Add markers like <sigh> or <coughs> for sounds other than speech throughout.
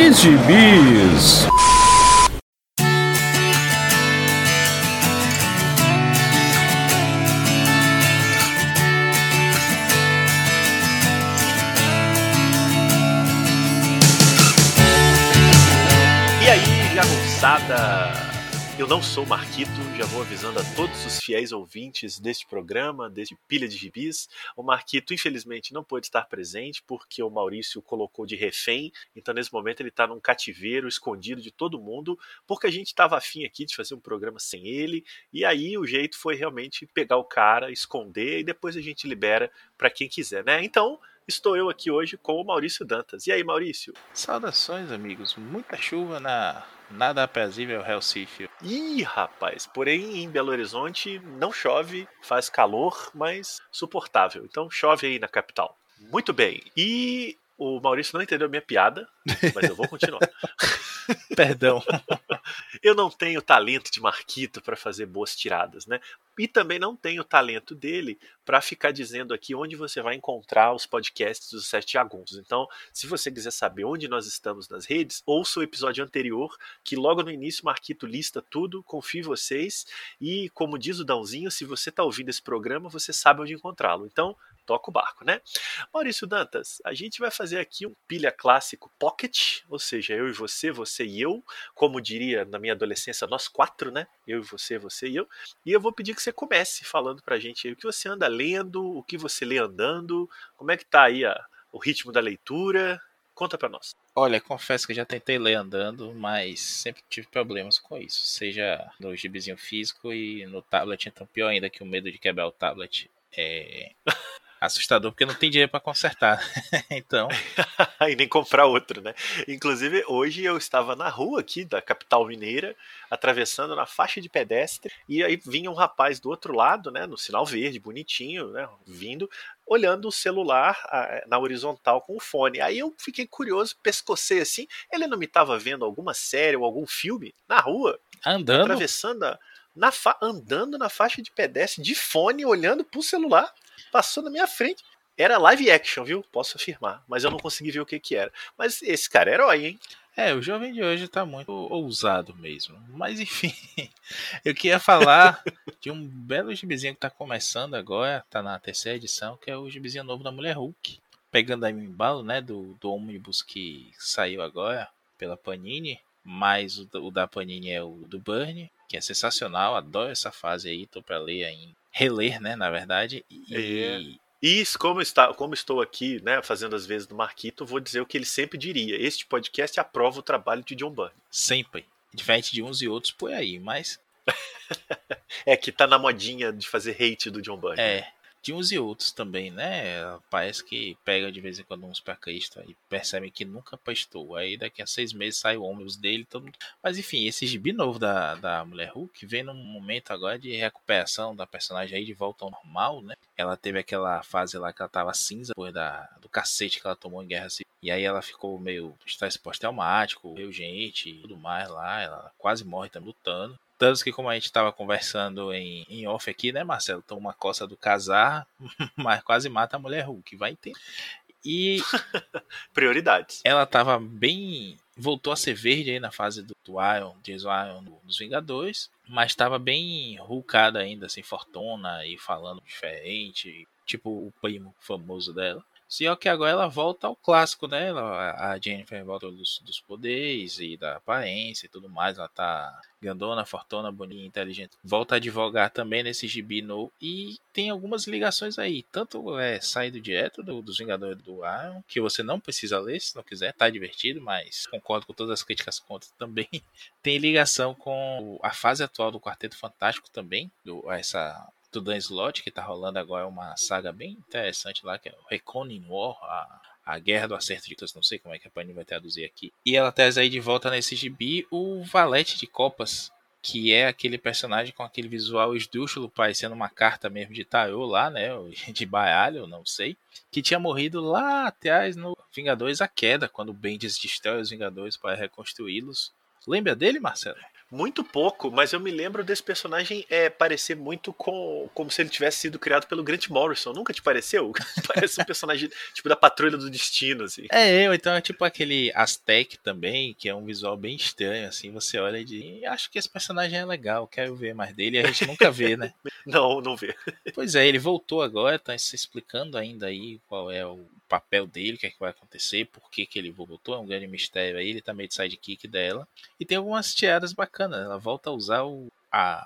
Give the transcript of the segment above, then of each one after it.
e gibis. Não sou Marquito, já vou avisando a todos os fiéis ouvintes deste programa, deste Pilha de Gibis. O Marquito, infelizmente, não pôde estar presente porque o Maurício colocou de refém, então nesse momento ele está num cativeiro, escondido de todo mundo, porque a gente estava afim aqui de fazer um programa sem ele, e aí o jeito foi realmente pegar o cara, esconder e depois a gente libera para quem quiser, né? Então, estou eu aqui hoje com o Maurício Dantas. E aí, Maurício? Saudações, amigos. Muita chuva na nada aprazível Recife. Ih, rapaz, porém em Belo Horizonte não chove, faz calor, mas suportável. Então chove aí na capital. Muito bem. E o Maurício não entendeu a minha piada, mas eu vou continuar. <laughs> Perdão. <laughs> eu não tenho talento de Marquito para fazer boas tiradas, né? E também não tenho talento dele para ficar dizendo aqui onde você vai encontrar os podcasts dos Sete Jagunços. Então, se você quiser saber onde nós estamos nas redes, ouça o episódio anterior, que logo no início Marquito lista tudo, confie em vocês. E, como diz o Dãozinho, se você está ouvindo esse programa, você sabe onde encontrá-lo. Então, toca o barco, né? Maurício Dantas, a gente vai fazer aqui um pilha clássico pocket, ou seja, eu e você, você e eu, como diria na minha adolescência, nós quatro, né? Eu e você, você e eu. E eu vou pedir que você comece falando pra gente aí o que você anda lendo, o que você lê andando, como é que tá aí a, o ritmo da leitura. Conta pra nós. Olha, confesso que já tentei ler andando, mas sempre tive problemas com isso. Seja no gibizinho físico e no tablet, então pior ainda que o medo de quebrar o tablet. É assustador porque não tem dinheiro para consertar. <laughs> então. <laughs> e nem comprar outro, né? Inclusive, hoje eu estava na rua aqui da capital mineira, atravessando na faixa de pedestre, e aí vinha um rapaz do outro lado, né, no sinal verde, bonitinho, né, vindo, olhando o celular na horizontal com o fone. Aí eu fiquei curioso, pescocei assim, ele não me estava vendo alguma série ou algum filme na rua? Andando? Atravessando a, na andando na faixa de pedestre de fone, olhando pro celular passou na minha frente. Era live action, viu? Posso afirmar. Mas eu não consegui ver o que que era. Mas esse cara é herói, hein? É, o jovem de hoje tá muito ousado mesmo. Mas enfim, <laughs> eu queria falar de um belo gibizinho que tá começando agora, tá na terceira edição, que é o gibizinho novo da Mulher Hulk. Pegando aí o embalo, né, do, do ônibus que saiu agora pela Panini. Mas o, o da Panini é o do Burn, que é sensacional. Adoro essa fase aí, tô pra ler ainda reler, né, na verdade. E... É. Isso, como, está, como estou aqui, né, fazendo as vezes do Marquito, vou dizer o que ele sempre diria. Este podcast aprova o trabalho de John Byrne. Sempre. Diferente de uns e outros por aí, mas. <laughs> é que tá na modinha de fazer hate do John Byrne. É. De uns e outros também, né? Parece que pega de vez em quando uns Cristo e percebe que nunca prestou. Aí daqui a seis meses sai o ônibus dele todo. Mas enfim, esse gibi novo da, da Mulher Hulk vem num momento agora de recuperação da personagem aí de volta ao normal, né? Ela teve aquela fase lá que ela tava cinza depois da, do cacete que ela tomou em Guerra Civil. E aí ela ficou meio estresse pós-traumático, meio gente e tudo mais lá. Ela quase morre também lutando. Tanto que, como a gente estava conversando em, em off aqui, né, Marcelo? Toma uma coça do casar, <laughs> mas quase mata a mulher Hulk, vai ter. E. <laughs> Prioridades. Ela estava bem. Voltou a ser verde aí na fase do, do Iron, Jason Iron dos Vingadores, mas estava bem hulkada ainda, assim, fortuna e falando diferente, tipo o primo famoso dela. Só que agora ela volta ao clássico, né? Ela, a Jennifer volta dos, dos poderes e da aparência e tudo mais. Ela tá grandona, fortuna, bonita, inteligente. Volta a advogar também nesse gibi novo. E tem algumas ligações aí. Tanto é saído direto do, dos Vingadores do Iron, que você não precisa ler se não quiser, tá divertido, mas concordo com todas as críticas contra também. <laughs> tem ligação com a fase atual do Quarteto Fantástico também. Do, essa do Dan Slott, que tá rolando agora uma saga bem interessante lá, que é o Reconing War, a, a Guerra do Acerto de Todos, não sei como é que a Panini vai traduzir aqui. E ela traz aí de volta nesse gibi o Valete de Copas, que é aquele personagem com aquele visual esdrúxulo, parecendo uma carta mesmo de tarô lá, né, <laughs> de baralho, não sei, que tinha morrido lá atrás no Vingadores A Queda, quando o Bendis destrói os Vingadores para reconstruí-los. Lembra dele, Marcelo? Muito pouco, mas eu me lembro desse personagem é, parecer muito com como se ele tivesse sido criado pelo Grant Morrison. Nunca te pareceu? <laughs> Parece um personagem tipo da Patrulha do Destino, assim. É, eu, então é tipo aquele Aztec também, que é um visual bem estranho, assim. Você olha e diz, acho que esse personagem é legal, quero ver mais dele. E a gente nunca vê, né? <laughs> não, não vê. Pois é, ele voltou agora, tá se explicando ainda aí qual é o papel dele, o que, é que vai acontecer, por que, que ele voltou, é um grande mistério aí, ele tá meio de sidekick dela. E tem algumas tiradas bacanas, ela volta a usar o, a,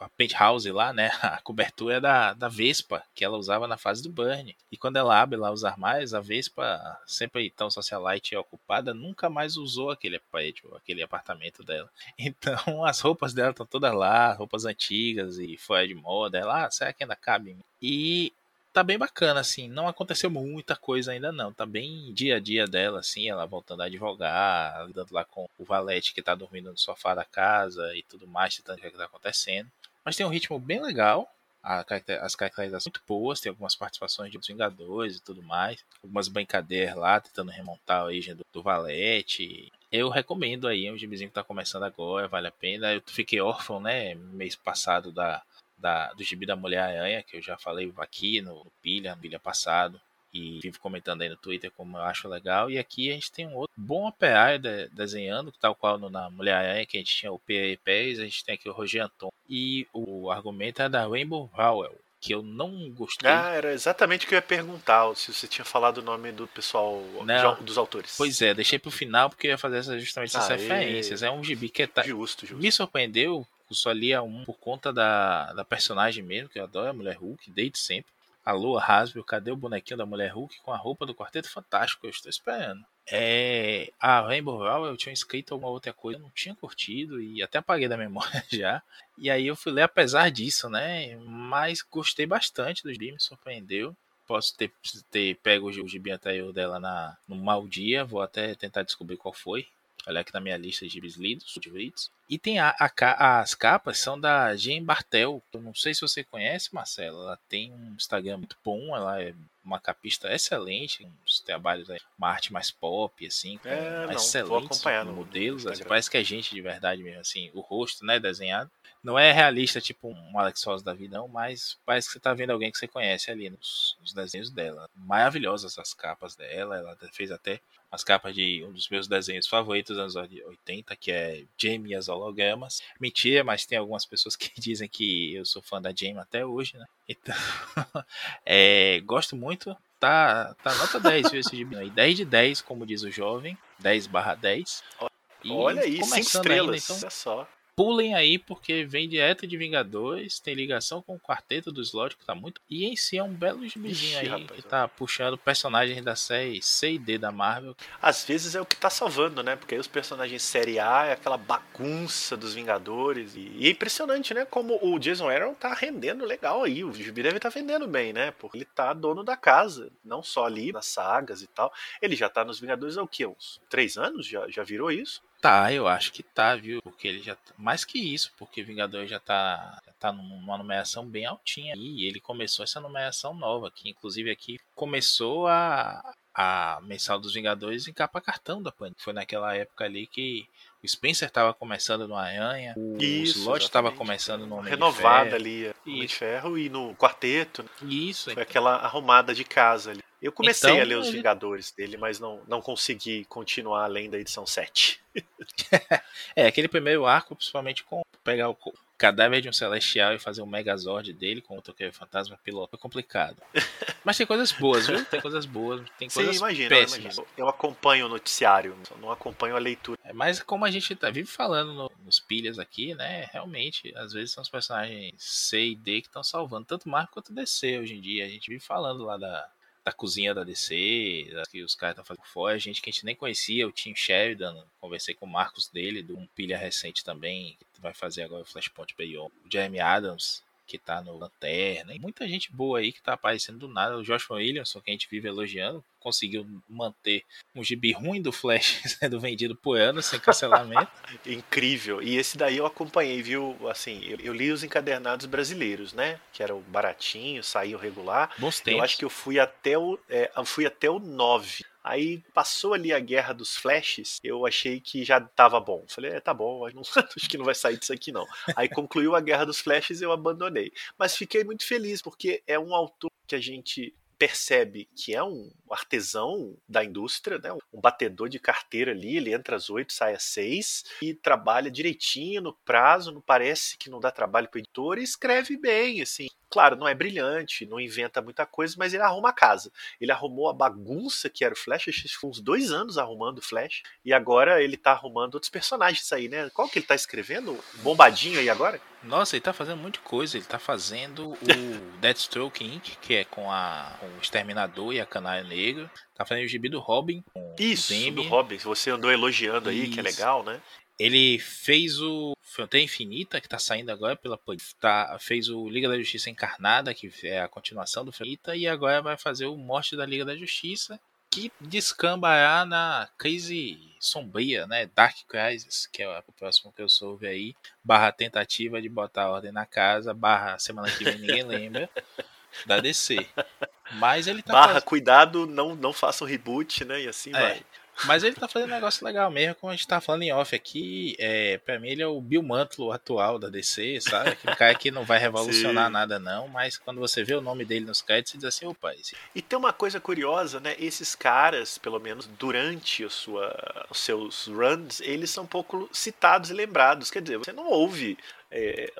a penthouse lá, né, <laughs> a cobertura da, da Vespa, que ela usava na fase do Burn. E quando ela abre lá os armários, a Vespa, sempre tão socialite ocupada, nunca mais usou aquele prédio, aquele apartamento dela. <laughs> Então as roupas dela estão todas lá, roupas antigas e fora de moda. Ela, ah, será que ainda cabe? E tá bem bacana, assim. Não aconteceu muita coisa ainda, não. Tá bem dia a dia dela, assim. Ela voltando a advogar, lidando lá com o valete que tá dormindo no sofá da casa e tudo mais, tentando ver o que tá acontecendo. Mas tem um ritmo bem legal. As caracterizações muito boas, tem algumas participações de Vingadores e tudo mais. Algumas brincadeiras lá, tentando remontar a origem do, do Valete. Eu recomendo aí, é um gibizinho que tá começando agora, vale a pena. Eu fiquei órfão, né, mês passado da, da, do gibi da Mulher-Aranha, que eu já falei aqui no, no Pilha, no Pilha passado, e vivo comentando aí no Twitter como eu acho legal. E aqui a gente tem um outro bom operário de, desenhando, tal qual no, na Mulher-Aranha, que a gente tinha o P.A. Pérez, a gente tem aqui o Roger Anton. E o argumento é da Rainbow Rowell, que eu não gostei. Ah, era exatamente o que eu ia perguntar, se você tinha falado o nome do pessoal, não, dos autores. Pois é, deixei pro final porque eu ia fazer justamente essas referências. É um gibi que tá... Justo, justo. Me surpreendeu só lia um por conta da, da personagem mesmo, que eu adoro a Mulher Hulk, desde sempre. Alô, Hasbro, cadê o bonequinho da Mulher Hulk com a roupa do Quarteto Fantástico? Eu estou esperando. É, a Rainbow Rowell eu tinha escrito alguma outra coisa, eu não tinha curtido e até apaguei da memória <laughs> já. E aí eu fui ler apesar disso, né? Mas gostei bastante do gibi, me surpreendeu. Posso ter, ter pego o gibi anterior dela na, no mau dia, vou até tentar descobrir qual foi. Olha aqui na minha lista de gibis lidos, favoritos. E tem a, a, as capas são da Jean Bartel. Eu não sei se você conhece, Marcelo. Ela tem um Instagram muito bom. Ela é uma capista excelente. Uns trabalhos, uma arte mais pop, assim. É, não, excelentes modelos. Assim, parece que é gente de verdade mesmo, assim. O rosto, né, desenhado. Não é realista, tipo um Alex Ross da vida, não, mas parece que você tá vendo alguém que você conhece ali nos, nos desenhos dela. Maravilhosas as capas dela. Ela fez até as capas de um dos meus desenhos favoritos dos anos 80, que é Jamie e as hologramas. Mentira, mas tem algumas pessoas que <laughs> dizem que eu sou fã da Jamie até hoje, né? Então, <laughs> é, gosto muito. Tá, tá nota 10, viu, esse gibi. 10 de 10, como diz o jovem. 10 barra 10. Olha aí, 5 estrelas, ainda, então, olha só pulem aí, porque vem direto de Vingadores, tem ligação com o Quarteto do Slot, que tá muito. E em si é um belo gibizinho aí, rapaz, que tá puxando personagens da série C e D da Marvel. Às vezes é o que tá salvando, né? Porque aí os personagens série A é aquela bagunça dos Vingadores. E, é impressionante, né? Como o Jason Aaron tá rendendo legal aí. O gibi deve tá vendendo bem, né? Porque ele tá dono da casa, não só ali nas sagas e tal. Ele já tá nos Vingadores há o quê? Uns três anos? Já, já virou isso? Tá, eu acho que tá, viu? Porque ele já. Tá, mais que isso, porque Vingador já tá, já tá numa numeração bem altinha. E ele começou essa numeração nova, que inclusive aqui começou a, a mensal dos Vingadores em capa cartão da Panini. Foi naquela época ali que o Spencer estava começando no Aranha, o Isso, Slot estava começando no Homem Renovada ali, no Homem de Ferro e no Quarteto. Isso. Foi então. aquela arrumada de casa ali. Eu comecei então, a ler os Vingadores dele, mas não, não consegui continuar além da edição 7. <laughs> é, aquele primeiro arco, principalmente com pegar o cadáver de um celestial e fazer um megazord dele com o Toqueiro Fantasma piloto é complicado. <laughs> Mas tem coisas boas, viu? Tem coisas boas, tem coisas Sim, imagina, péssimas. Eu acompanho o noticiário, não acompanho a leitura. É, mas como a gente tá, vive falando no, nos pilhas aqui, né? Realmente, às vezes são os personagens C e D que estão salvando tanto Marvel quanto DC hoje em dia. A gente vive falando lá da, da cozinha da DC, que os caras estão fazendo fora, gente que a gente nem conhecia, o Tim Sheridan, conversei com o Marcos dele, do um pilha recente também, que vai fazer agora o Flashpoint Beyond, o Jeremy Adams, que tá no Lanterna, e muita gente boa aí que tá aparecendo do nada. O Josh Williamson, que a gente vive elogiando, conseguiu manter um gibi ruim do Flash <laughs> sendo vendido por ano, sem cancelamento. <laughs> Incrível. E esse daí eu acompanhei, viu? Assim, eu, eu, li os encadernados brasileiros, né? Que era o baratinho, saiu regular. Bons Eu acho que eu fui até o, é, eu fui até o 9 Aí passou ali a guerra dos flashes, eu achei que já tava bom. Falei, é, tá bom, não, <laughs> acho que não vai sair disso aqui não. Aí concluiu a guerra dos flashes eu abandonei. Mas fiquei muito feliz, porque é um autor que a gente percebe que é um artesão da indústria, né? um batedor de carteira ali, ele entra às oito, sai às seis e trabalha direitinho no prazo, não parece que não dá trabalho para o editor e escreve bem, assim. Claro, não é brilhante, não inventa muita coisa, mas ele arruma a casa. Ele arrumou a bagunça que era o Flash, acho que foi uns dois anos arrumando o Flash, e agora ele tá arrumando outros personagens aí, né? Qual que ele tá escrevendo? Bombadinho aí agora? Nossa, ele tá fazendo muita coisa. Ele tá fazendo o <laughs> Deathstroke Inc., que é com, a, com o Exterminador e a Canário Negro. Tá fazendo o gibi do Robin. Isso, do Robin. Você andou elogiando aí, Isso. que é legal, né? Ele fez o Fronteira Infinita, que tá saindo agora pela tá, fez o Liga da Justiça Encarnada, que é a continuação do Infinita, e agora vai fazer o Morte da Liga da Justiça, que descambará na crise sombria, né? Dark Crisis, que é o próximo que eu soube aí, barra tentativa de botar ordem na casa, barra semana que vem ninguém lembra, da DC. Mas ele tá Barra, cuidado, não, não faça um reboot, né? E assim é. vai. Mas ele tá fazendo um negócio legal mesmo, como a gente tá falando em off aqui. É, pra mim, ele é o Bill Mantlo atual da DC, sabe? Aquele cara que não vai revolucionar <laughs> Sim. nada, não, mas quando você vê o nome dele nos créditos, você diz assim, opa. Esse... E tem uma coisa curiosa, né? Esses caras, pelo menos durante a sua, os seus runs, eles são um pouco citados e lembrados. Quer dizer, você não ouve é,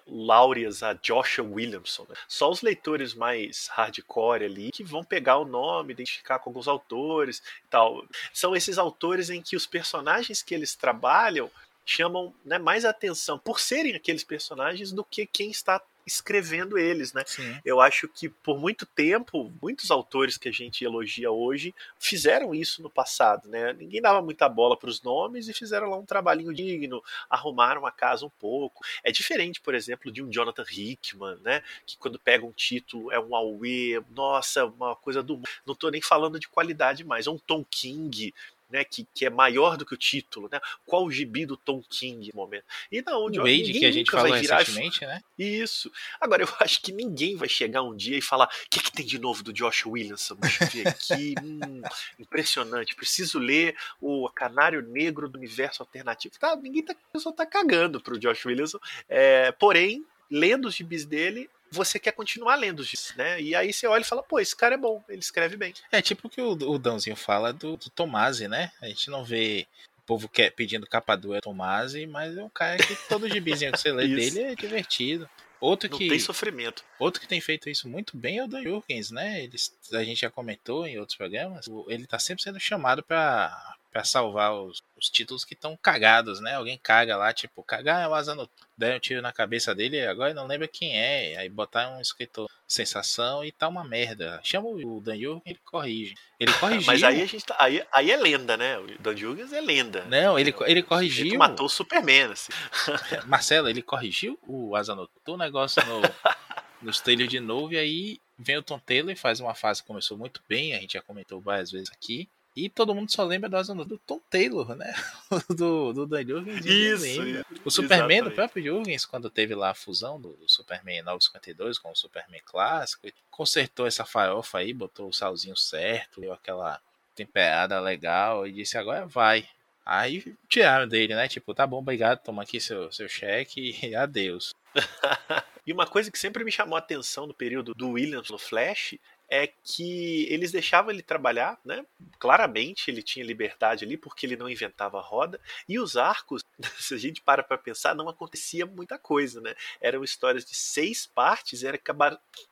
a Joshua Williamson. Né? Só os leitores mais hardcore ali que vão pegar o nome, identificar com alguns autores e tal. São esses autores em que os personagens que eles trabalham chamam né, mais atenção por serem aqueles personagens do que quem está escrevendo eles, né? Sim. Eu acho que por muito tempo, muitos autores que a gente elogia hoje fizeram isso no passado, né? Ninguém dava muita bola para os nomes e fizeram lá um trabalhinho digno, arrumaram a casa um pouco. É diferente, por exemplo, de um Jonathan Hickman, né? Que quando pega um título é um auê, nossa, uma coisa do não estou nem falando de qualidade mais, é um Tom King né, que, que é maior do que o título, né? Qual o gibi do Tom King no momento? E não, o Wade que a gente falou recentemente, né? Isso. Agora eu <laughs> acho que ninguém vai chegar um dia e falar: "O que, que tem de novo do Josh Williamson? Deixa eu ver aqui. <laughs> hum, impressionante. Preciso ler o Canário Negro do Universo Alternativo". Tá, ninguém tá, só tá cagando pro Josh Williamson. É, porém, lendo os gibis dele, você quer continuar lendo isso, né? E aí você olha e fala, pô, esse cara é bom, ele escreve bem. É tipo o que o, o Dãozinho fala do, do Tomasi, né? A gente não vê o povo quer, pedindo capa dura Tomasi, mas é um cara que todo gibizinho que você lê <laughs> dele é divertido. Outro não que tem sofrimento. Outro que tem feito isso muito bem é o Dan Jurgens, né? Ele, a gente já comentou em outros programas. Ele tá sempre sendo chamado para para salvar os, os, títulos que estão cagados, né? Alguém caga lá, tipo, cagar é o asa no. Dá um tiro na cabeça dele, agora não lembra quem é. Aí botar um escritor sensação e tá uma merda. Chama o Dan Jurgens ele corrige. Ele <laughs> corrigiu. Mas aí a gente tá, aí, aí é lenda, né? O Dan Jurgens é lenda. Não, ele, ele corrigiu. Ele matou o Superman, assim. <laughs> Marcelo, ele corrigiu o asa o negócio no, <laughs> nos trailers de novo e aí vem o Tom Taylor e faz uma fase que começou muito bem, a gente já comentou várias vezes aqui. E todo mundo só lembra do, do Tom Taylor, né? <laughs> do, do Dan Jurgens. Isso, O Superman do próprio Jurgens, quando teve lá a fusão do, do Superman 952 com o Superman clássico, consertou essa farofa aí, botou o salzinho certo, deu aquela temperada legal e disse: agora vai. Aí tiraram dele, né? Tipo, tá bom, obrigado, toma aqui seu, seu cheque e adeus. <laughs> e uma coisa que sempre me chamou a atenção no período do Williams no Flash é que eles deixavam ele trabalhar, né? Claramente ele tinha liberdade ali porque ele não inventava roda e os arcos, <laughs> se a gente para para pensar, não acontecia muita coisa, né? Eram histórias de seis partes, era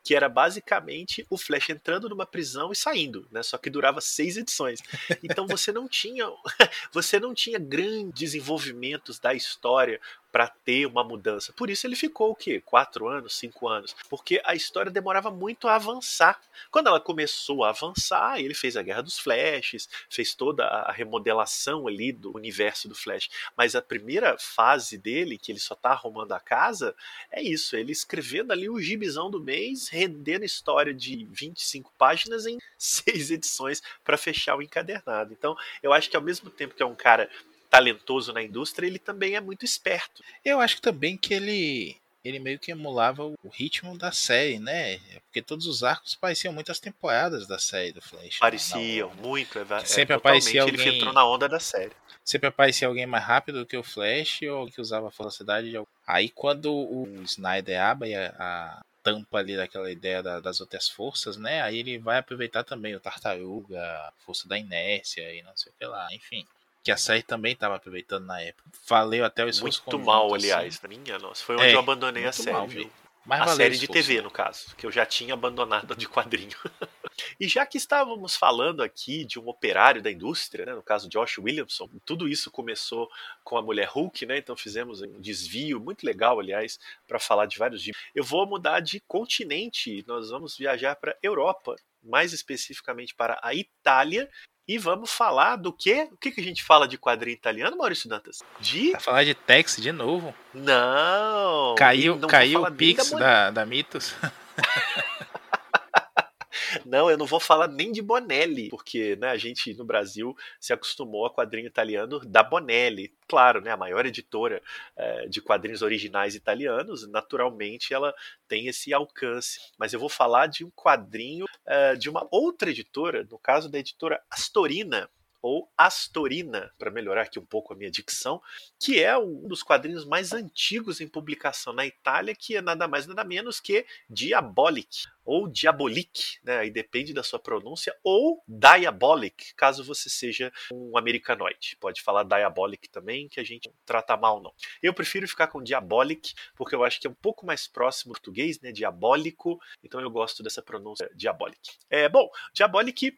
que era basicamente o Flash entrando numa prisão e saindo, né? Só que durava seis edições. Então você não tinha <laughs> você não tinha grandes desenvolvimentos da história para ter uma mudança. Por isso ele ficou o quê? Quatro anos, cinco anos? Porque a história demorava muito a avançar. Quando ela começou a avançar, ele fez a Guerra dos Flashes, fez toda a remodelação ali do universo do Flash. Mas a primeira fase dele, que ele só tá arrumando a casa, é isso, ele escrevendo ali o gibizão do mês, rendendo história de 25 páginas em <laughs> seis edições para fechar o encadernado. Então, eu acho que ao mesmo tempo que é um cara talentoso na indústria, ele também é muito esperto. Eu acho também que ele ele meio que emulava o ritmo da série, né? Porque todos os arcos pareciam muitas temporadas da série do Flash. né? Pareciam, muito. É, é, sempre totalmente, aparecia Ele alguém- filtrou na onda da série. Sempre aparecia alguém mais rápido do que o Flash ou que usava a velocidade de algum. Aí quando o Snyder abre a, a tampa ali daquela ideia da- das outras forças, né? Aí ele vai aproveitar também o Tartaruga, força da inércia e não sei o que lá, enfim. Que a série também estava aproveitando na época. Valeu até o esforço Muito conjunto, mal, assim. aliás. Na minha, nossa. Foi onde É, eu abandonei a série, mal a série de. TV, no caso, que eu já tinha abandonado de quadrinho. <laughs> e já que estávamos falando aqui de um operário da indústria, né, no caso Josh Williamson, tudo isso começou com a mulher Hulk, né? Então fizemos um desvio muito legal, aliás, para falar de vários tipos. Eu vou mudar de continente, nós vamos viajar para Europa, mais especificamente para a Itália. E vamos falar do quê? O que, que a gente fala de quadrinho italiano, Maurício Dantas? De. Vai falar de Tex de novo. Não! Caiu, não caiu o da Pix Mon- da, da Mitos. <laughs> Não, eu não vou falar nem de Bonelli, porque né, a gente no Brasil se acostumou a quadrinho italiano da Bonelli. Claro, né, a maior editora eh, de quadrinhos originais italianos, naturalmente ela tem esse alcance. Mas eu vou falar de um quadrinho eh, de uma outra editora, no caso da editora Astorina, ou Astorina, para melhorar aqui um pouco a minha dicção, que é um dos quadrinhos mais antigos em publicação na Itália, que é nada mais nada menos que Diabolic, ou Diabolic, né? aí depende da sua pronúncia, ou Diabolic, caso você seja um americanoide. Pode falar Diabolic também, que a gente trata mal não. Eu prefiro ficar com Diabolic, porque eu acho que é um pouco mais próximo do português, né? diabólico, então eu gosto dessa pronúncia Diabolic. É, bom, Diabolic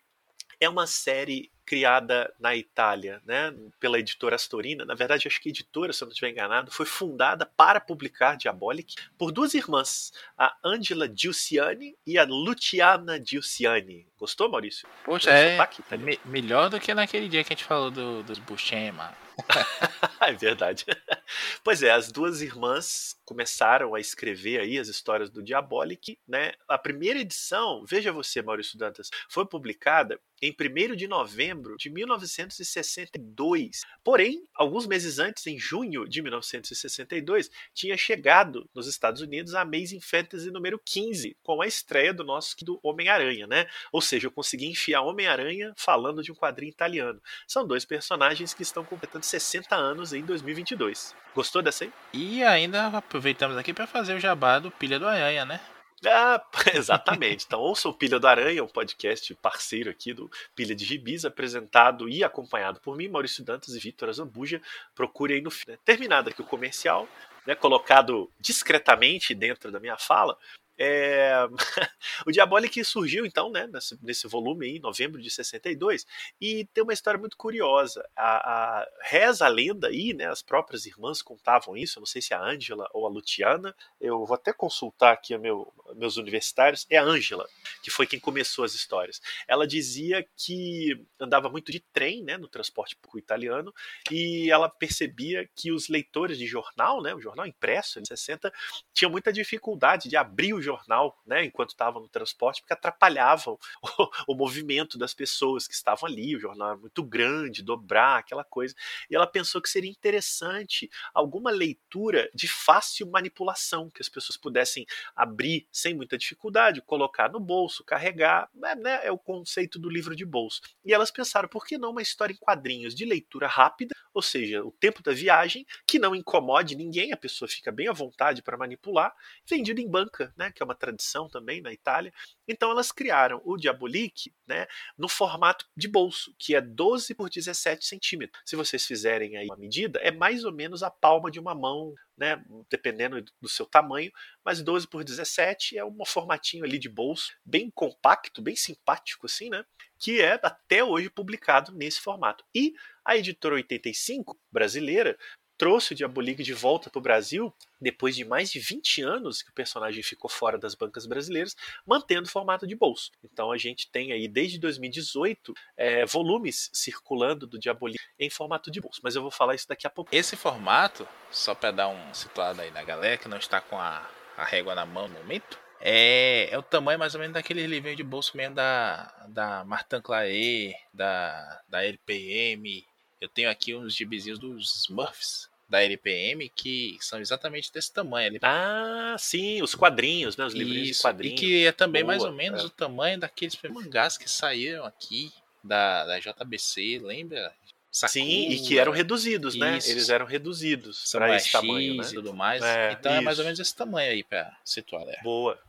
é uma série criada na Itália, né, pela editora Astorina. Na verdade, acho que a editora, se eu não estiver enganado, foi fundada para publicar Diabolic por duas irmãs, a Angela Giussiani e a Luciana Giussiani. Gostou, Maurício? Poxa, é sotaque italiano? me- melhor do que naquele dia que a gente falou do, dos Buscema. <laughs> é verdade. Pois é, as duas irmãs começaram a escrever aí as histórias do Diabolic, né? A primeira edição, veja você, Maurício Dantas, foi publicada em 1 de novembro de 1962. Porém, alguns meses antes, em junho de 1962, tinha chegado nos Estados Unidos a Amazing Fantasy número 15, com a estreia do nosso do Homem-Aranha, né? Ou seja, eu consegui enfiar Homem-Aranha falando de um quadrinho italiano. São dois personagens que estão completando 60 anos em 2022. Gostou dessa aí? E ainda aproveitamos aqui para fazer o jabá do Pilha do Aranha, né? Ah, <laughs> exatamente. Então, ouça o Pilha do Aranha, um podcast parceiro aqui do Pilha de Gibis, apresentado e acompanhado por mim, Maurício Dantas e Vitor Azambuja. Procure aí no fim. Né? Terminado aqui o comercial, né, colocado discretamente dentro da minha fala. É... <laughs> o Diabolic surgiu então né, nesse, nesse, volume aí, em novembro de 62, e tem uma história muito curiosa. A, a, reza a lenda aí, né, as próprias irmãs contavam isso, eu não sei se é a Ângela ou a Luciana, eu vou até consultar aqui meu, meus universitários, é a Ângela, que foi quem começou as histórias. Ela dizia que andava muito de trem né, no transporte público italiano, e ela percebia que os leitores de jornal, né, o jornal impresso, em 60, tinham muita dificuldade de abrir o jornal, né, enquanto estavam no transporte, porque atrapalhavam o, <laughs> o, movimento das pessoas que estavam ali. O jornal era muito grande, dobrar, aquela coisa. E ela pensou que seria interessante alguma leitura de fácil manipulação, que as pessoas pudessem abrir sem muita dificuldade, colocar no bolso, carregar. Né, é o conceito do livro de bolso. E elas pensaram, por que não uma história em quadrinhos de leitura rápida, ou seja, o tempo da viagem, que não incomode ninguém, a pessoa fica bem à vontade para manipular, vendido em banca, né? Que é uma tradição também na Itália. Então elas criaram o Diabolique né, no formato de bolso, que é 12 por 17 centímetros. Se vocês fizerem aí uma medida, é mais ou menos a palma de uma mão, né, dependendo do seu tamanho, mas 12 por 17 é um formatinho ali de bolso, bem compacto, bem simpático assim, né? Que é até hoje publicado nesse formato. E a editora 85 brasileira trouxe o Diabolique de volta para o Brasil depois de mais de 20 anos que o personagem ficou fora das bancas brasileiras, mantendo o formato de bolso. Então a gente tem aí desde 2018 é, volumes circulando do Diabolique em formato de bolso. Mas eu vou falar isso daqui a pouco. Esse formato, só para dar um situado aí na galera que não está com a, a régua na mão no momento, é, é, o tamanho mais ou menos daquele livrinho de bolso mesmo da, da Martin Claret, da, da LPM. Eu tenho aqui uns gibizinhos dos Smurfs, da LPM que são exatamente desse tamanho. Ali. Ah, sim, os quadrinhos, né? Os livrinhos Isso, de quadrinhos. E que é também Boa, mais ou menos é. o tamanho daqueles mangás que saíram aqui da, da JBC, lembra? Sakura, Sim, e que eram reduzidos, né? Isso. Eles eram reduzidos para esse tamanho, né? e tudo mais. É, então isso. é mais ou menos esse tamanho aí para situar. Né? Boa.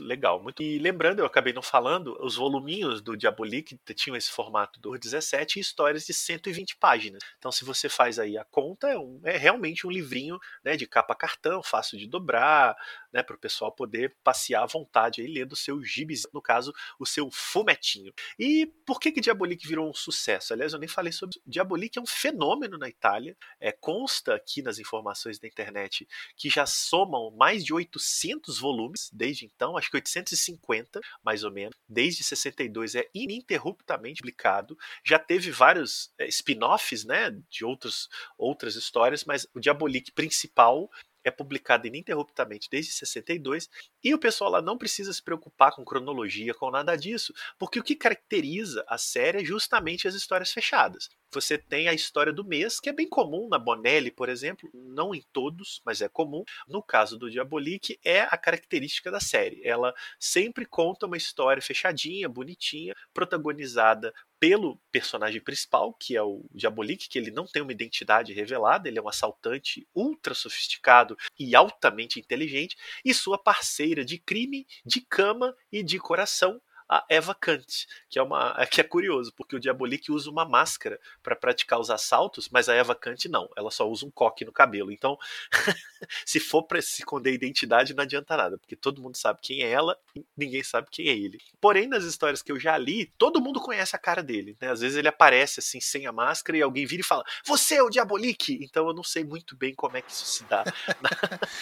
Legal, muito. E lembrando, eu acabei não falando, os voluminhos do Diabolik tinham esse formato do 17 e histórias de 120 páginas. Então, se você faz aí a conta, é, um, é realmente um livrinho né, de capa cartão, fácil de dobrar, né, para o pessoal poder passear à vontade aí lendo o seu gibis, no caso, o seu fumetinho. E por que que Diabolik virou um sucesso? Aliás, eu nem falei sobre Diabolik, é um fenômeno na Itália. É, consta aqui nas informações da internet que já somam mais de 800 volumes desde então acho que 850, mais ou menos. Desde 62 é ininterruptamente publicado. Já teve vários é, spin-offs, né, de outros, outras histórias, mas o Diabolik principal é publicado ininterruptamente desde 62, e o pessoal lá não precisa se preocupar com cronologia, com nada disso, porque o que caracteriza a série é justamente as histórias fechadas. Você tem a história do mês, que é bem comum na Bonelli, por exemplo, não em todos, mas é comum. No caso do Diabolik, é a característica da série. Ela sempre conta uma história fechadinha, bonitinha, protagonizada pelo personagem principal, que é o Diabolik, que ele não tem uma identidade revelada, ele é um assaltante ultra sofisticado e altamente inteligente, e sua parceira de crime, de cama e de coração, a Eva Kant, que é uma <laughs> que é curioso, porque o Diabolik usa uma máscara para praticar os assaltos, mas a Eva Kant não, ela só usa um coque no cabelo. Então, <laughs> se for para se esconder a identidade, não adianta nada, porque todo mundo sabe quem é ela, ninguém sabe quem é ele. Porém, nas histórias que eu já li, todo mundo conhece a cara dele, né? Às vezes ele aparece assim sem a máscara e alguém vira e fala: "Você é o Diabolik". Então eu não sei muito bem como é que isso se dá <laughs>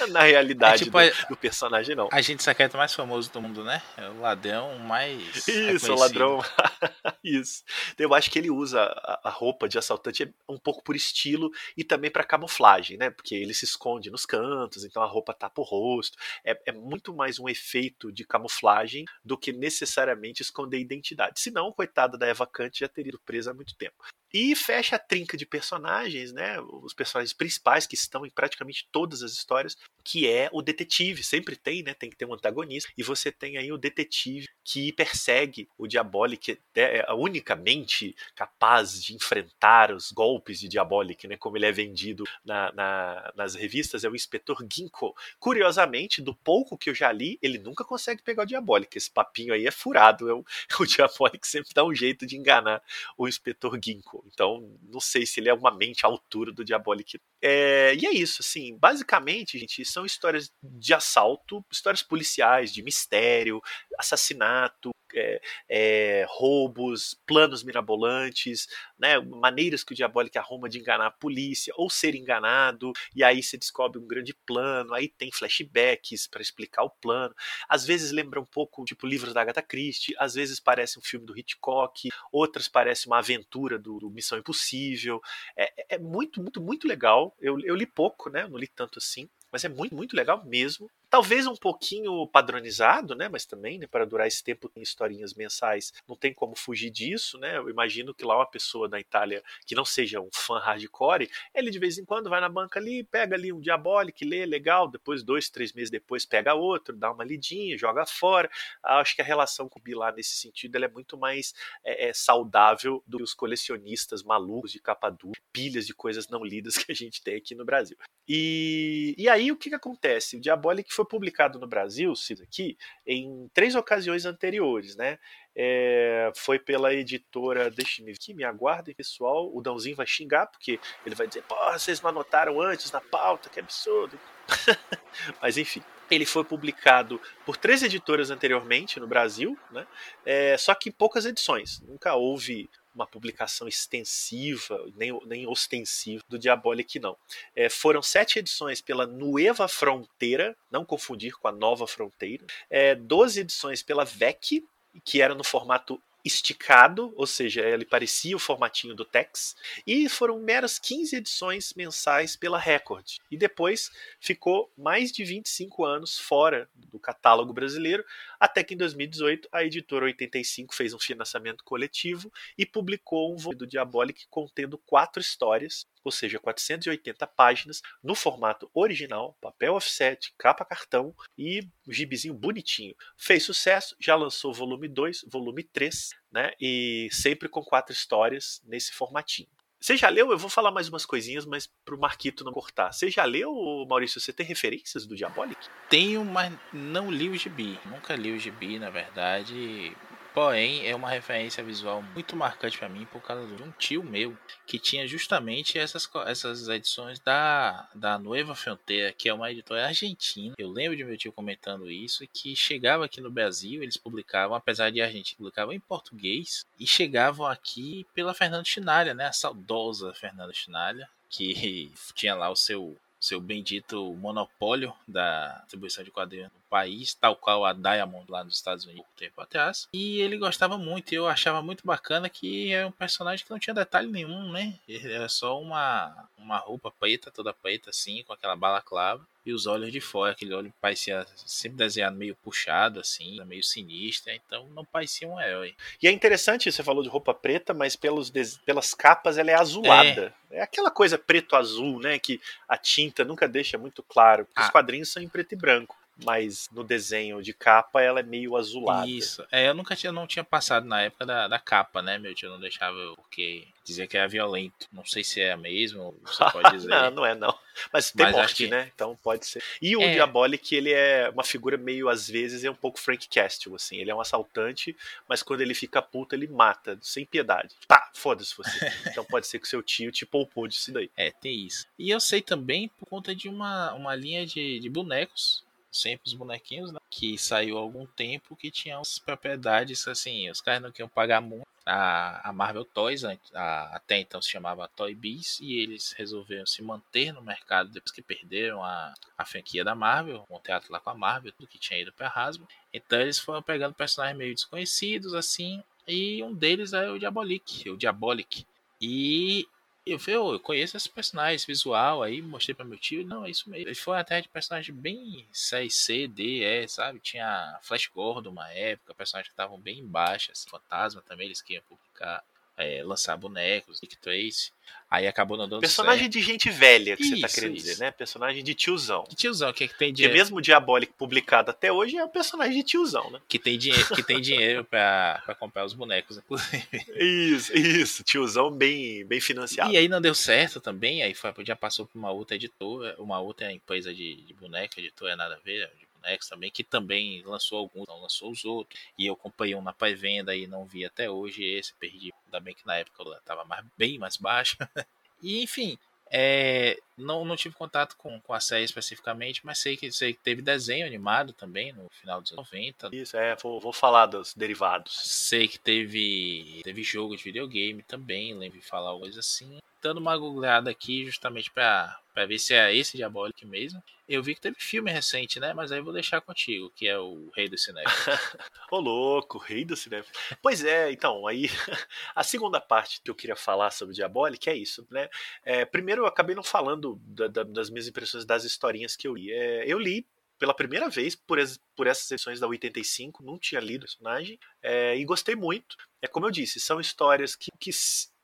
na, na realidade é tipo do, a, do, personagem não. A gente secreto mais famoso do mundo, né? É o ladrão mais isso, o ladrão. <laughs> Isso. Eu acho que ele usa a, roupa de assaltante um pouco por estilo e também para camuflagem, né? Porque ele se esconde nos cantos, então a roupa tapa o rosto. É, é muito mais um efeito de camuflagem do que necessariamente esconder identidade. Senão, coitada da Eva Kant já teria ido presa há muito tempo. E fecha a trinca de personagens, né? Os personagens principais que estão em praticamente todas as histórias, que é o detetive. Sempre tem, né? Tem que ter um antagonista. E você tem aí o detetive que persegue o Diabolic, é, é unicamente capaz de enfrentar os golpes de Diabolic, né? Como ele é vendido na, na, nas revistas, é o inspetor Ginkgo. Curiosamente, do pouco que eu já li, ele nunca consegue pegar o Diabolic. Esse papinho aí é furado. É o, <laughs> o Diabolic sempre dá um jeito de enganar o inspetor Ginkgo. Então, não sei se ele é uma mente à altura do Diabolic. É, e é isso, assim, basicamente, gente, são histórias de assalto, histórias policiais, de mistério, assassinato, é, é, roubos, planos mirabolantes, né, maneiras que o Diabolic arruma de enganar a polícia ou ser enganado, e aí você descobre um grande plano, aí tem flashbacks para explicar o plano. Às vezes lembra um pouco, tipo, livros da Agatha Christie, às vezes parece um filme do Hitchcock, outras parece uma aventura do, do Missão Impossível. É, é, muito, muito, muito legal. Eu, eu li pouco, né, não li tanto assim, mas é muito, muito legal mesmo. Talvez um pouquinho padronizado, né? Mas também, né, para durar esse tempo em historinhas mensais, não tem como fugir disso, né? Eu imagino que lá uma pessoa da Itália que não seja um fã hardcore, ele de vez em quando vai na banca ali, pega ali um Diabolic, lê, legal, depois dois, três meses depois pega outro, dá uma lidinha, joga fora. Acho que a relação com o Bilar nesse sentido é muito mais é, é, saudável do que os colecionistas malucos de capa dura, pilhas de coisas não lidas <laughs> que a gente tem aqui no Brasil. E, e aí o que, que acontece? O Diabolic foi publicado no Brasil, Cid, aqui, em três ocasiões anteriores, né? É, foi pela editora, deixe-me aqui, me aguardem, pessoal. O Dãozinho vai xingar, porque ele vai dizer, porra, vocês não anotaram antes na pauta, que absurdo. <laughs> Mas enfim, ele foi publicado por três editoras anteriormente no Brasil, né? É, só que poucas edições. Nunca houve uma publicação extensiva, nem, nem ostensiva do Diabolic, não. É, foram sete edições pela Nueva Fronteira, não confundir com a Nova Fronteira, é, 12 edições pela VEC, que era no formato esticado, ou seja, ele parecia o formatinho do Tex, e foram meras 15 edições mensais pela Record. E depois ficou mais de 25 anos fora do catálogo brasileiro, até que em 2018 a editora 85 fez um financiamento coletivo e publicou um volume do Diabolic contendo quatro histórias ou seja, 480 páginas no formato original, papel offset, capa cartão e gibizinho bonitinho. Fez sucesso, já lançou volume 2, volume 3, né? E sempre com quatro histórias nesse formatinho. Você já leu? Eu vou falar mais umas coisinhas, mas pro Marquito não cortar. Você já leu, Maurício? Você tem referências do Diabolic? Tenho, mas não li o gibi. Nunca li o gibi, na verdade. Porém, é uma referência visual muito marcante para mim por causa de um tio meu que tinha justamente essas, essas edições da, da Nueva Fronteira, que é uma editora argentina. Eu lembro de meu tio comentando isso, que chegava aqui no Brasil, eles publicavam, apesar de argentino, publicavam em português, e chegavam aqui pela Fernanda Chinalha, né? A saudosa Fernanda Chinalha, que <laughs> tinha lá o seu seu bendito monopólio da distribuição de quadrinhos país, tal qual a Diamond lá nos Estados Unidos pouco tempo atrás. E ele gostava muito, eu achava muito bacana que é um personagem que não tinha detalhe nenhum, né? Ele era só uma, uma roupa preta, toda preta assim, com aquela balaclava e os olhos de fora, aquele olho parecia sempre desenhado meio puxado, assim, meio sinistro, então não parecia um herói. E é interessante, você falou de roupa preta, mas pelos, pelas capas ela é azulada. É. é aquela coisa preto-azul, né, que a tinta nunca deixa muito claro, porque ah. os quadrinhos são em preto e branco mas no desenho de capa ela é meio azulada. Isso. É, eu nunca tinha, não tinha passado na época da, da capa, né? Meu tio não deixava porque dizia que era violento. Não sei se é mesmo, você pode <laughs> dizer. não, não é não. Mas tem Mas morte, que... né? Então pode ser. E o é. Diabolic, ele é uma figura meio, às vezes, é um pouco Frank Castle, assim. Ele é um assaltante, mas quando ele fica puto, ele mata, sem piedade. Tá, foda-se você. <laughs> então pode ser que seu tio te poupou disso daí. É, tem isso. E eu sei também por conta de uma, uma linha de, de bonecos sempre os bonequinhos, né? Que saiu há algum tempo que tinha as propriedades assim, os caras não queriam pagar muito. A, a Marvel Toys, a, até então se chamava Toy Biz, e eles resolveram se manter no mercado depois que perderam a, a franquia da Marvel, um teatro lá com a Marvel, tudo que tinha ido para Hasbro. Então eles foram pegando personagens meio desconhecidos assim, e um deles é o Diabolic, o Diabolic. E eu falei, oh, eu conheço esse personagem, visual, aí mostrei para meu tio, não, é isso mesmo. Ele foi até de personagem bem C, D, E, sabe? Tinha Flash Gordon uma época, personagens que estavam bem baixos, assim, Fantasma também, eles queriam publicar é, lançar bonecos, Dick Trace. Aí acabou não dando Personagem certo. de gente velha, que isso, você tá querendo isso. dizer, né? Personagem de tiozão. De tiozão, que, é que tem dinheiro. Porque mesmo o Diabolic publicado até hoje é um personagem de tiozão, né? Que tem dinheiro, que tem dinheiro pra, pra comprar os bonecos, inclusive. Isso, isso. Tiozão bem, bem financiado. E aí não deu certo também, aí foi, já passou pra uma outra editora, uma outra empresa de, de boneco, editora nada a ver, de também, que também lançou alguns, não lançou os outros. E eu comprei um na pré-venda e não vi até hoje esse, perdi. Ainda bem que na época eu tava mais, bem mais baixo. <laughs> e enfim, é, não, não tive contato com, com a série especificamente, mas sei que, sei que teve desenho animado também no final dos anos 90. Isso, é, vou, vou falar dos derivados. Sei que teve, teve jogo de videogame também, lembro de falar coisa assim dando uma googleada aqui justamente para ver se é esse Diabolic mesmo. Eu vi que teve filme recente, né? Mas aí vou deixar contigo, que é o Rei do Cinema. <laughs> Ô louco, Rei do Cinema. Pois é, então, aí <laughs> a segunda parte que eu queria falar sobre Diabolic é isso, né? É, primeiro eu acabei não falando da, da, das minhas impressões das historinhas que eu li. É, eu li pela primeira vez por, por essas edições da 85, não tinha lido o personagem, é, e gostei muito. É como eu disse, são histórias que, que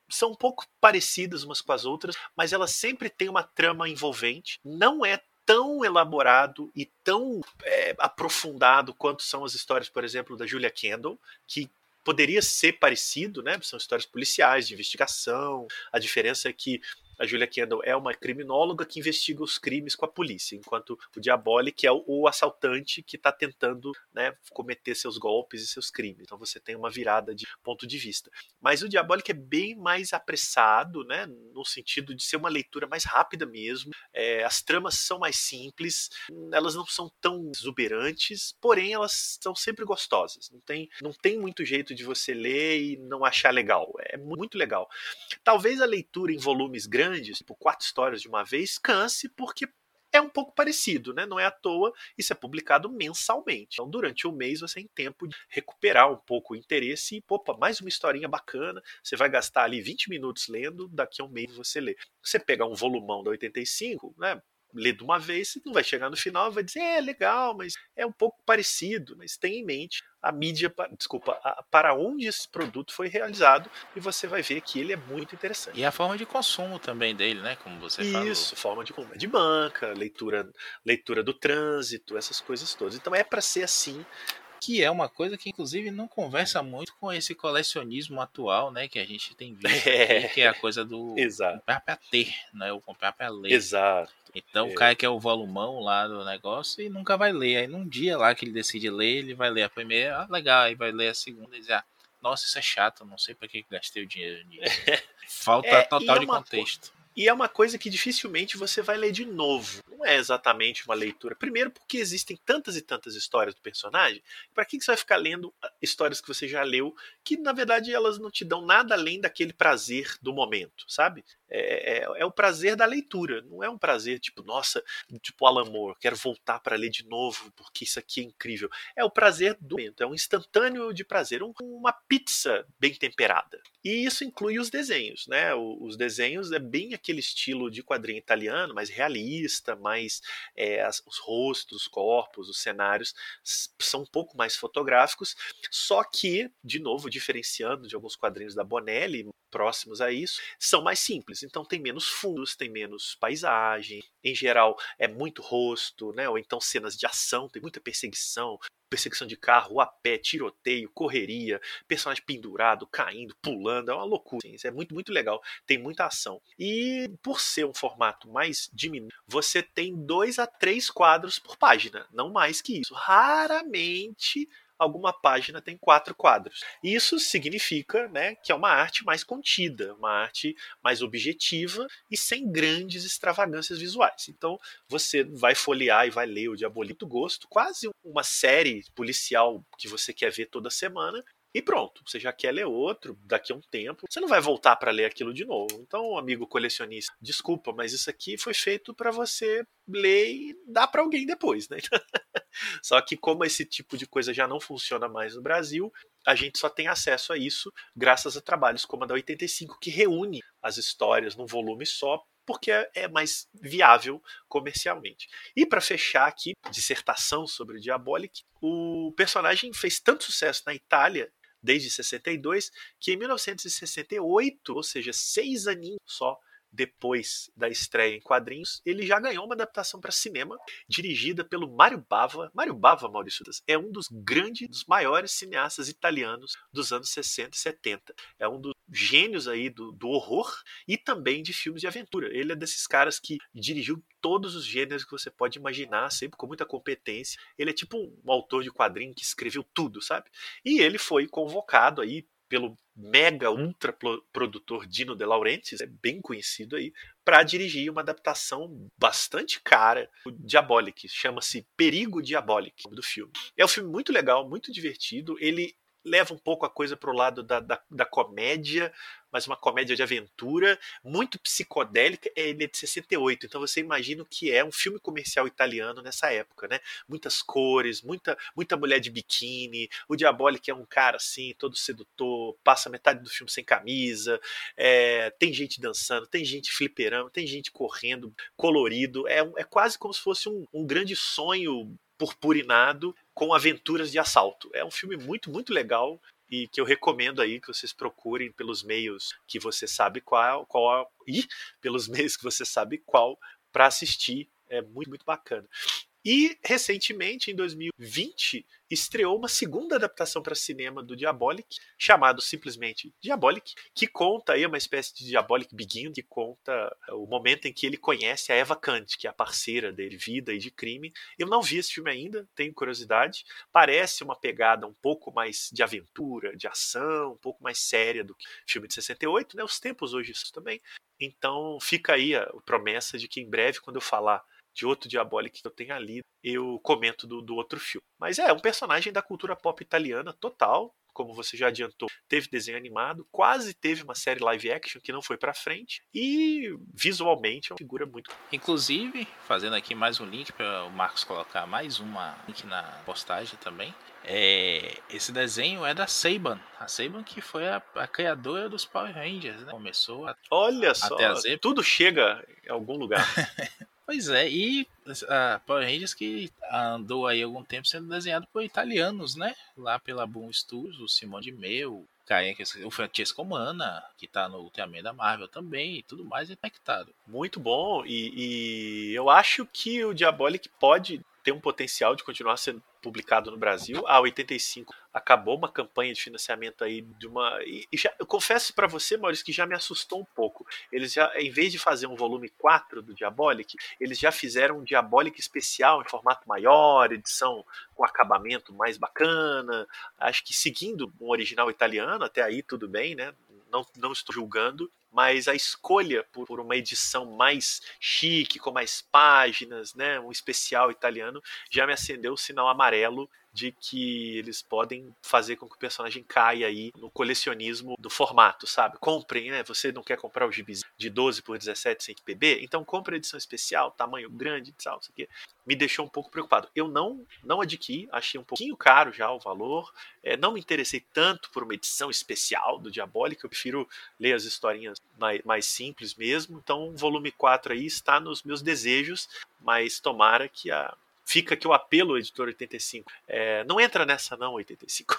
são um pouco parecidas umas com as outras, mas elas sempre têm uma trama envolvente. Não é tão elaborado e tão é, aprofundado quanto são as histórias, por exemplo, da Julia Kendall, que poderia ser parecido, né? São histórias policiais de investigação. A diferença é que a Julia Kendall é uma criminóloga que investiga os crimes com a polícia, enquanto o Diabolic é o, assaltante que está tentando né, cometer seus golpes e seus crimes. Então você tem uma virada de ponto de vista. Mas o Diabolic é bem mais apressado, né, no sentido de ser uma leitura mais rápida mesmo. É, as tramas são mais simples, elas não são tão exuberantes, porém elas são sempre gostosas. Não tem, não tem muito jeito de você ler e não achar legal. É muito legal. Talvez a leitura em volumes grandes grandes, tipo quatro histórias de uma vez, canse, porque é um pouco parecido, né? Não é à toa, isso é publicado mensalmente. Então, durante o mês você tem tempo de recuperar um pouco o interesse e, opa, mais uma historinha bacana. Você vai gastar ali 20 minutos lendo, daqui a um mês você lê. Você pegar um volumão da 85, né? Ler de uma vez, você não vai chegar no final e vai dizer, é legal, mas é um pouco parecido, mas tenha em mente a mídia, desculpa, a, para onde esse produto foi realizado e você vai ver que ele é muito interessante. E a forma de consumo também dele, né? Como você Isso, falou. Isso, forma de de banca, leitura, leitura do trânsito, essas coisas todas. Então é para ser assim que é uma coisa que inclusive não conversa muito com esse colecionismo atual, né, que a gente tem visto, <laughs> é. Aqui, que é a coisa do Exato. comprar para ter, né, o comprar para ler. Exato. Então é. o cara quer o volumão lá do negócio e nunca vai ler. Aí num dia lá que ele decide ler, ele vai ler a primeira, ah, legal, aí vai ler a segunda e diz, ah, nossa, isso é chato, não sei para que gastei o dinheiro nisso. <laughs> Falta é, total é de contexto. E é uma coisa que dificilmente você vai ler de novo. Não é exatamente uma leitura. Primeiro, porque existem tantas e tantas histórias do personagem. Para que você vai ficar lendo ah, histórias que você já leu, que na verdade elas não te dão nada além daquele prazer do momento, sabe? É, é, é, o prazer da leitura, não é um prazer tipo, nossa, tipo Alan Moore, quero voltar para ler de novo porque isso aqui é incrível. É o prazer do momento, é um instantâneo de prazer, um, uma pizza bem temperada. E isso inclui os desenhos, né? Os desenhos é bem aquele estilo de quadrinho italiano, mais realista, mais é, as, os rostos, os corpos, os cenários são um pouco mais fotográficos, só que, de novo, diferenciando de alguns quadrinhos da Bonelli, próximos a isso, são mais simples. Então tem menos fundos, tem menos paisagem, em geral é muito rosto, né? Ou então cenas de ação, tem muita perseguição, perseguição de carro, a pé, tiroteio, correria, personagem pendurado, caindo, pulando, é uma loucura. Assim, é muito, muito legal. Tem muita ação. E por ser um formato mais diminuto, você tem dois a três quadros por página, não mais que isso. Raramente alguma página tem quatro quadros. Isso significa né, que é uma arte mais contida, uma arte mais objetiva e sem grandes extravagâncias visuais. Então você vai folhear e vai ler o Diabolito Gosto, quase uma série policial que você quer ver toda semana, e pronto, você já quer ler outro daqui a um tempo, você não vai voltar para ler aquilo de novo. Então, amigo colecionista, desculpa, mas isso aqui foi feito para você ler e dar para alguém depois, né? <laughs> só que como esse tipo de coisa já não funciona mais no Brasil, a gente só tem acesso a isso graças a trabalhos como a da 85 que reúne as histórias num volume só porque é, mais viável comercialmente. E para fechar aqui, dissertação sobre o Diabolic, o personagem fez tanto sucesso na Itália desde 62, que em 1968, ou seja, seis aninhos só depois da estreia em quadrinhos, ele já ganhou uma adaptação para cinema, dirigida pelo Mário Bava. Mário Bava, Maurício Das, é um dos grandes, dos maiores cineastas italianos dos anos 60 e 70. É um dos gênios aí do, do horror e também de filmes de aventura. Ele é desses caras que dirigiu todos os gêneros que você pode imaginar, sempre com muita competência. Ele é tipo um autor de quadrinho que escreveu tudo, sabe? E ele foi convocado aí pelo mega ultra produtor Dino De Laurentiis, é bem conhecido aí, para dirigir uma adaptação bastante cara, o Diabolic, chama-se Perigo Diabolic, do filme. É um filme muito legal, muito divertido, ele leva um pouco a coisa para o lado da, da, da, comédia, mas uma comédia de aventura, muito psicodélica. Ele é de 68, então você imagina o que é um filme comercial italiano nessa época, né? Muitas cores, muita, muita mulher de biquíni. O Diabolic é um cara assim, todo sedutor, passa metade do filme sem camisa. É, tem gente dançando, tem gente fliperando, tem gente correndo, colorido. É, é quase como se fosse um, um grande sonho purpurinado com aventuras de assalto. É um filme muito, muito legal e que eu recomendo aí que vocês procurem pelos meios que você sabe qual, qual e pelos <laughs> meios que você sabe qual para assistir. É muito, muito bacana. E recentemente, em 2020, estreou uma segunda adaptação para cinema do Diabolic, chamado simplesmente Diabolic, que conta aí uma espécie de Diabolic Begin, que conta o momento em que ele conhece a Eva Kant, que é a parceira dele, vida e de crime. Eu não vi esse filme ainda, tenho curiosidade. Parece uma pegada um pouco mais de aventura, de ação, um pouco mais séria do que filme de 68, né? Os tempos hoje isso também. Então fica aí a promessa de que em breve, quando eu falar de outro Diabolic que eu tenha lido, eu comento do, do outro filme. Mas é um personagem da cultura pop italiana total, como você já adiantou, teve desenho animado, quase teve uma série live action que não foi para frente e visualmente é uma figura muito. Inclusive, fazendo aqui mais um link para o Marcos colocar mais uma link na postagem também. É, esse desenho é da Saban, a Saban que foi a, a criadora dos Power Rangers, né? Começou a, Olha só, tudo chega em algum lugar. <laughs> Pois é, e a Power Rangers que andou aí algum tempo sendo desenhado por italianos, né? Lá pela Boom Studios, o Simone de Meu, o Francesco Mana, que tá no Ultraman da Marvel também, e tudo mais é. Muito bom, e, e eu acho que o Diabolic pode ter um potencial de continuar sendo publicado no Brasil. A 85 acabou uma campanha de financiamento aí de uma. E já, eu confesso para você, Maurício, que já me assustou um pouco. Eles já, em vez de fazer um volume 4 do Diabolic, eles já fizeram um Diabolic especial em formato maior, edição com acabamento mais bacana. Acho que seguindo um original italiano, até aí tudo bem, né? Não, não estou julgando, mas a escolha por, por, uma edição mais chique, com mais páginas, né, um especial italiano, já me acendeu o sinal amarelo de que eles podem fazer com que o personagem caia aí no colecionismo do formato, sabe? Comprem, né? Você não quer comprar o gibis de 12 por 17 sem PB? Então compre a edição especial, tamanho grande, tal, isso aqui. Me deixou um pouco preocupado. Eu não não adquiri, achei um pouquinho caro já o valor. É, não me interessei tanto por uma edição especial do Diabólico, eu prefiro ler as historinhas mais, mais simples mesmo. Então, o volume 4 aí está nos meus desejos, mas tomara que a fica aqui o apelo, editor 85. É, não entra nessa, não, 85.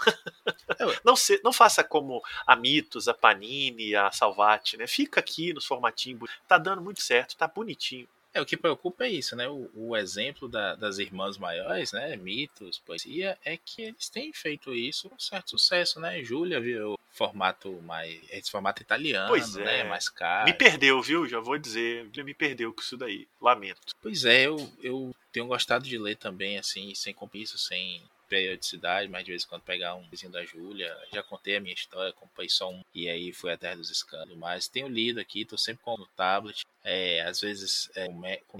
<laughs> não, se, não faça como a Mitos, a Panini, a Salvati, né? Fica aqui nos formatinhos. Tá dando muito certo, tá bonitinho. É, o que preocupa é isso, né? O, o exemplo da, das irmãs maiores, né? Mitos, poesia, é que eles têm feito isso com certo sucesso, né? Júlia virou formato mais. Esse formato italiano, pois né? é. né? Mais caro. Me perdeu, viu? Já vou dizer. Me perdeu com isso daí. Lamento. Pois é, eu, eu tenho gostado de ler também, assim, sem compromisso, sem periodicidade, mas de vez em quando pegar um vizinho da Júlia. Já contei a minha história, comprei só um e aí fui atrás dos escândalos. Mas tenho lido aqui, tô sempre com o tablet. É, às vezes é,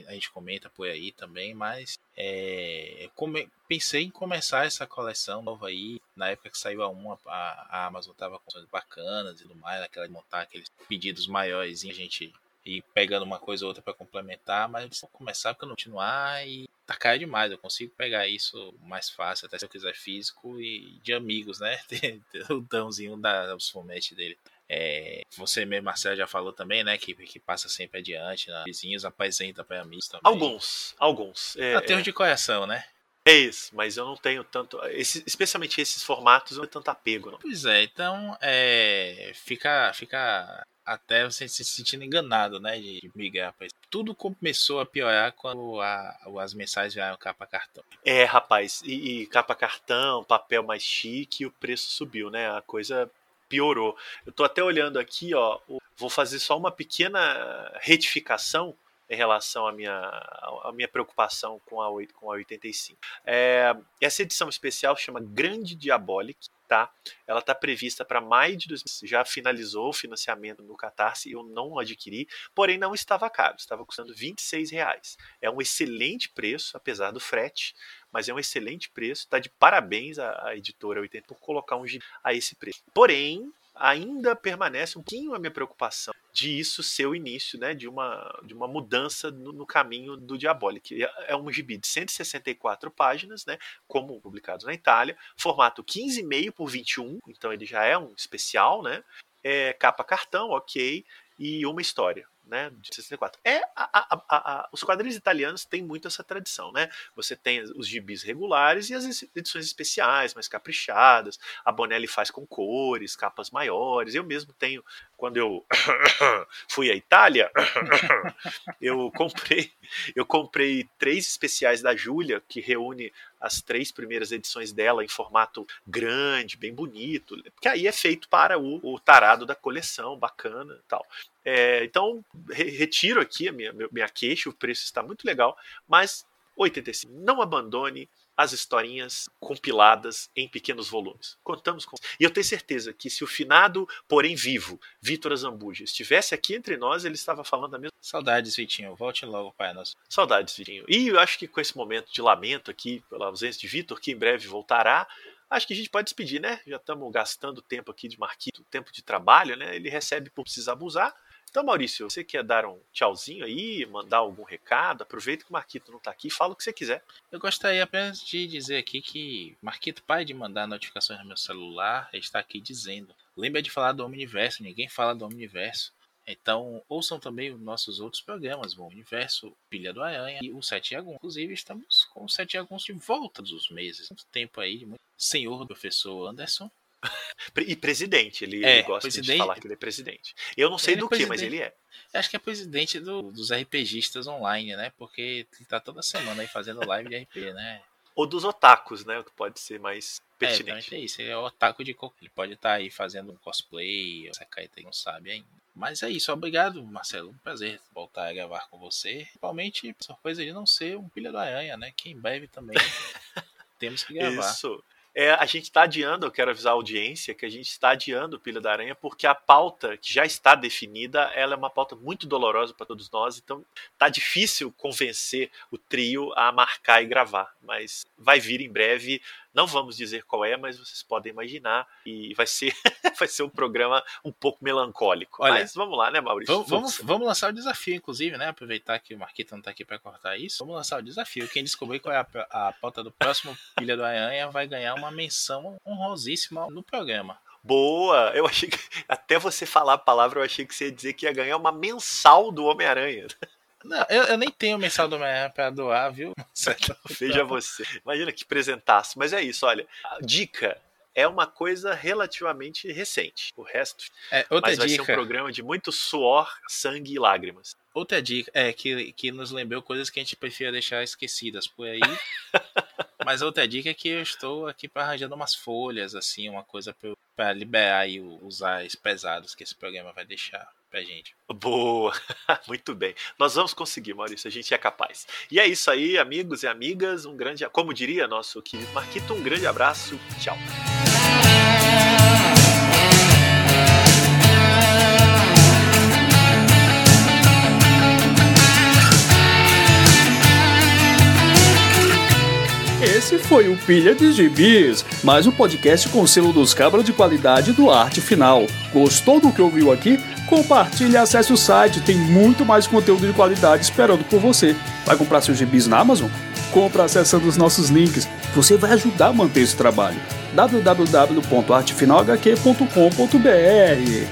a gente comenta por aí também, mas é, come, pensei em começar essa coleção nova aí. Na época que saiu a 1, a, a Amazon tava com coisas bacanas e tudo mais, aquela de montar aqueles pedidos maiores e a gente ir pegando uma coisa ou outra para complementar, mas vou começar porque continuar e tá caro demais. Eu consigo pegar isso mais fácil, até se eu quiser físico e de amigos, né? <laughs> o Dãozinho da os fometes dele. É, você mesmo, Marcelo, já falou também, né? Que, que passa sempre adiante, né? vizinhos apresenta para amigos também. Alguns, alguns. É, Até é, de coração, né? É isso, mas eu não tenho tanto. Esse, especialmente esses formatos, eu não tenho tanto apego. Não. Pois é, então é, fica, fica até você se sentindo enganado, né? De, de migrar para isso. Tudo começou a piorar quando a, as mensagens vieram capa cartão. É, rapaz, e, e capa cartão, papel mais chique, o preço subiu, né? A coisa piorou. Eu tô até olhando aqui, ó, vou fazer só uma pequena retificação em relação à minha, à minha preocupação com a, com a 85. É, essa edição especial chama Grande Diabolic, tá? Ela está prevista para maio de 2020. Já finalizou o financiamento no Catarse, eu não adquiri, porém não estava caro, estava custando 26 reais. É um excelente preço, apesar do frete, mas é um excelente preço. Está de parabéns à, à editora 80 por colocar um a esse preço. Porém, ainda permanece um pouquinho a minha preocupação de isso ser o início né, de, uma, de uma mudança no, no caminho do Diabolic. É, é um gibi de 164 páginas, né, como publicado na Itália, formato 15,5 por 21, então ele já é um especial, né, é, capa cartão, ok, e uma história né, de 64. É a, a, a, os quadrinhos italianos têm muito essa tradição, né? Você tem os gibis regulares e as edições especiais, mais caprichadas. A Bonelli faz com cores, capas maiores. Eu mesmo tenho, quando eu <coughs> fui à Itália, <coughs> eu comprei, eu comprei três especiais da Júlia que reúne as três primeiras edições dela em formato grande, bem bonito, que aí é feito para o, o tarado da coleção, bacana tal. É, então, re retiro aqui a minha, minha queixa, o preço está muito legal, mas 85, não abandone as historinhas compiladas em pequenos volumes. Contamos com. E eu tenho certeza que se o finado, porém vivo, Vitor Azambuja, estivesse aqui entre nós, ele estava falando a mesma. Saudades, Vitinho. Volte logo, pai nosso. Saudades, Vitinho. E eu acho que com esse momento de lamento aqui, pela ausência de Vitor, que em breve voltará, acho que a gente pode despedir, né? Já estamos gastando tempo aqui de Marquito, tempo de trabalho, né? Ele recebe por precisar abusar. Então, Maurício, você quer dar um tchauzinho aí, mandar algum recado? Aproveita que o Marquito não está aqui, fala o que você quiser. Eu gostaria apenas de dizer aqui que Marquito, pai de mandar notificações no meu celular, está aqui dizendo: lembra de falar do Omniverso, ninguém fala do Omniverso. Então, ouçam também os nossos outros programas, o Universo, Pilha do Aranha e o Sete Aguns. Inclusive, estamos com o Sete Aguns de volta dos meses. Muito tempo aí, muito... senhor professor Anderson. E presidente, ele, É, ele gosta presidente. de falar que ele é presidente. Eu não sei Ele é do que, mas ele é. Acho que é presidente do- dos RPGistas online, né? Porque ele tá toda semana aí fazendo live de RPG, né? Ou dos otakus, né? O que pode ser mais É, pertinente. também é isso. Ele é o otaku de qualquer. Ele pode estar aí fazendo um cosplay, essa caeta aí não sabe ainda. Mas é isso, obrigado, Marcelo. Um prazer voltar a gravar com você. Principalmente, surpresa de não ser um pilha do aranha, né? Que em breve também <laughs> temos que gravar. Isso. É, a gente está adiando, eu quero avisar a audiência que a gente está adiando o Pilha da Aranha porque a pauta que já está definida, ela é uma pauta muito dolorosa para todos nós, então tá difícil convencer o trio a marcar e gravar, mas vai vir em breve. Não vamos dizer qual é, mas vocês podem imaginar e vai ser <laughs> vai ser um programa um pouco melancólico. Olha, mas vamos lá, né, Maurício? Vamos, vamos, vamos lançar o desafio, inclusive, né? Aproveitar que o Marquito não tá aqui para cortar isso. Vamos lançar o desafio. Quem descobrir qual é a, a pauta do próximo Pilha do Aranha vai ganhar uma menção honrosíssima no programa. Boa! Eu achei que até você falar a palavra, eu achei que você ia dizer que ia ganhar uma mensal do Homem-Aranha. Não, eu, eu nem tenho mensal do Homem-Aranha pra doar, viu? <laughs> Veja você. Imagina que presentaço. Mas é isso, olha. Dica é uma coisa relativamente recente. O resto. É, outra Mas vai ser um dica. programa de muito suor, sangue e lágrimas. Outra dica é que, que nos lembrou coisas que a gente prefere deixar esquecidas por aí. <laughs> Mas outra dica é que eu estou aqui para arranjando umas folhas, assim, uma coisa para liberar aí os ares pesados que esse programa vai deixar pra gente. Boa! <laughs> Muito bem. Nós vamos conseguir, Maurício. A gente é capaz. E é isso aí, amigos e amigas. Um grande. Como diria nosso querido Marquito, um grande abraço. Tchau. Esse foi o Pilha de Gibis, mais um podcast com selo dos cabras de qualidade do Arte Final. Gostou do que ouviu aqui? Compartilhe e acesse o site, tem muito mais conteúdo de qualidade esperando por você. Vai comprar seus gibis na Amazon? Compra acessando os nossos links. Você vai ajudar a manter esse trabalho. www.artefinalhq.com.br